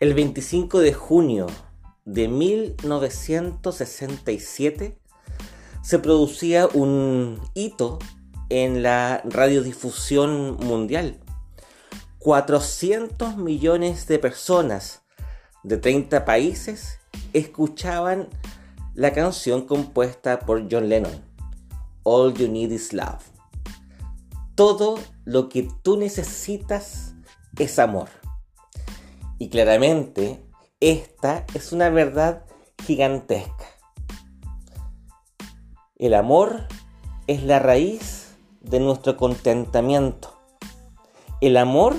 El 25 de junio de 1967 se producía un hito en la radiodifusión mundial. 400 millones de personas de 30 países escuchaban la canción compuesta por John Lennon, All You Need Is Love. Todo lo que tú necesitas es amor. Y claramente, esta es una verdad gigantesca. El amor es la raíz de nuestro contentamiento. El amor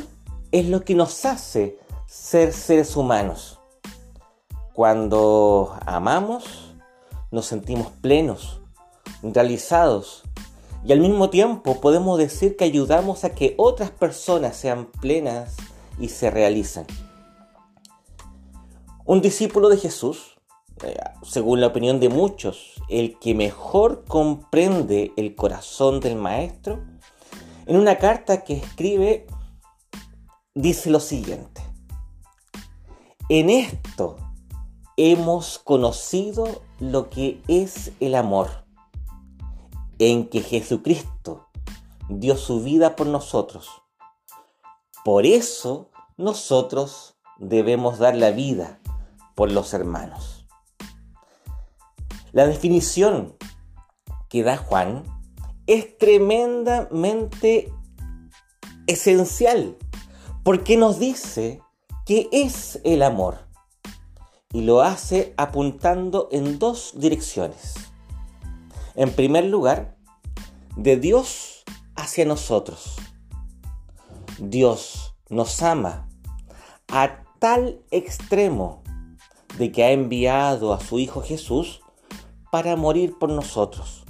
es lo que nos hace ser seres humanos. Cuando amamos, nos sentimos plenos, realizados y al mismo tiempo podemos decir que ayudamos a que otras personas sean plenas y se realicen. Un discípulo de Jesús, eh, según la opinión de muchos, el que mejor comprende el corazón del Maestro, en una carta que escribe dice lo siguiente. En esto hemos conocido lo que es el amor, en que Jesucristo dio su vida por nosotros. Por eso nosotros debemos dar la vida por los hermanos. La definición que da Juan es tremendamente esencial porque nos dice qué es el amor y lo hace apuntando en dos direcciones. En primer lugar, de Dios hacia nosotros. Dios nos ama a tal extremo de que ha enviado a su Hijo Jesús para morir por nosotros.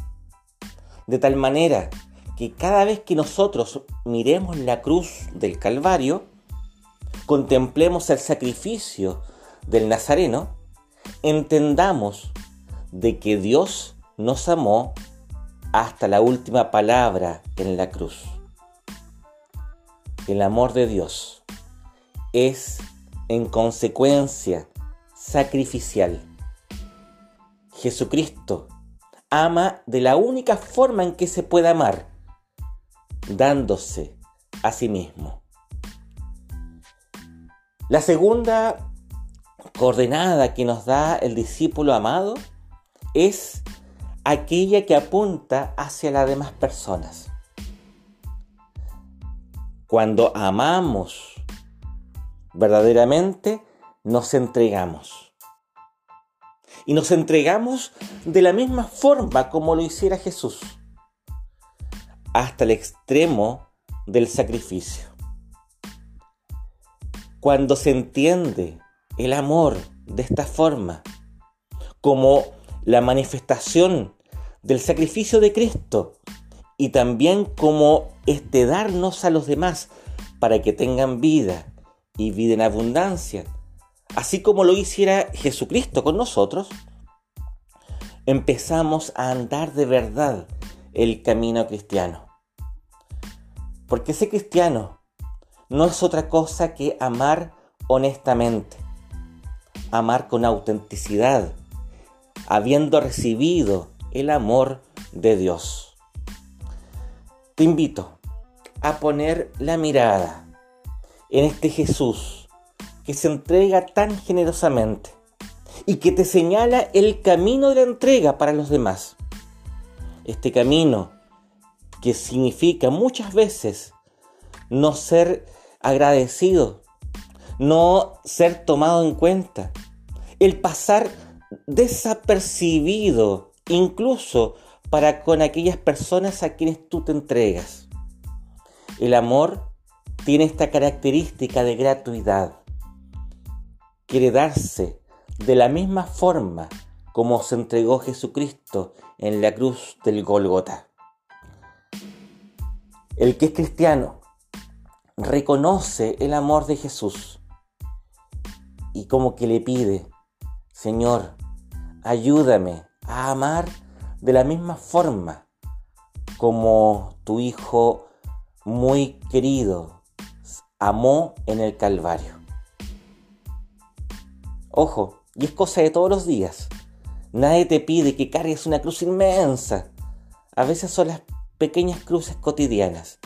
De tal manera que cada vez que nosotros miremos la cruz del Calvario, contemplemos el sacrificio del Nazareno, entendamos de que Dios nos amó hasta la última palabra en la cruz. El amor de Dios es en consecuencia sacrificial. Jesucristo ama de la única forma en que se puede amar, dándose a sí mismo. La segunda coordenada que nos da el discípulo amado es aquella que apunta hacia las demás personas. Cuando amamos verdaderamente, nos entregamos. Y nos entregamos de la misma forma como lo hiciera Jesús, hasta el extremo del sacrificio. Cuando se entiende el amor de esta forma, como la manifestación del sacrificio de Cristo y también como este darnos a los demás para que tengan vida y vida en abundancia, así como lo hiciera Jesucristo con nosotros, empezamos a andar de verdad el camino cristiano. Porque ese cristiano no es otra cosa que amar honestamente, amar con autenticidad, habiendo recibido el amor de Dios. Te invito a poner la mirada en este Jesús que se entrega tan generosamente y que te señala el camino de la entrega para los demás. Este camino que significa muchas veces no ser agradecido, no ser tomado en cuenta, el pasar desapercibido incluso para con aquellas personas a quienes tú te entregas. El amor tiene esta característica de gratuidad quiere darse de la misma forma como se entregó Jesucristo en la cruz del Golgota. El que es cristiano reconoce el amor de Jesús y como que le pide, Señor, ayúdame a amar de la misma forma como tu Hijo muy querido amó en el Calvario. Ojo, y es cosa de todos los días. Nadie te pide que cargues una cruz inmensa. A veces son las pequeñas cruces cotidianas,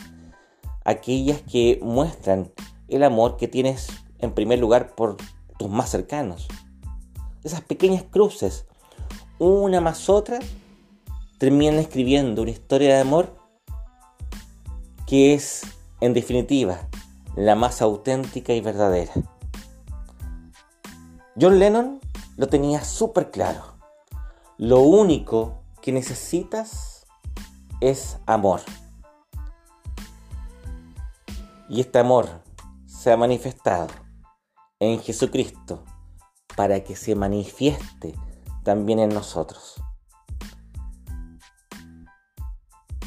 aquellas que muestran el amor que tienes en primer lugar por tus más cercanos. Esas pequeñas cruces, una más otra, terminan escribiendo una historia de amor que es, en definitiva, la más auténtica y verdadera. John Lennon lo tenía súper claro. Lo único que necesitas es amor. Y este amor se ha manifestado en Jesucristo para que se manifieste también en nosotros.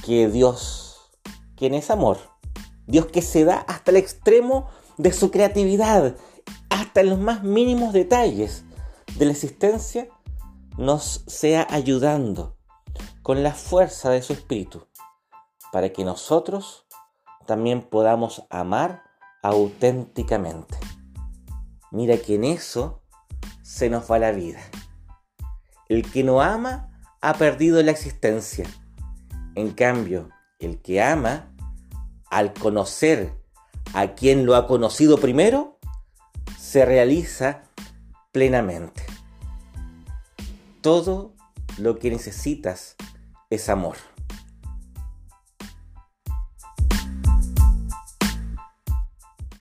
Que Dios, quien es amor, Dios que se da hasta el extremo de su creatividad, hasta en los más mínimos detalles de la existencia, nos sea ayudando con la fuerza de su espíritu, para que nosotros también podamos amar auténticamente. Mira que en eso se nos va la vida. El que no ama ha perdido la existencia. En cambio, el que ama, al conocer a quien lo ha conocido primero, se realiza plenamente. Todo lo que necesitas es amor.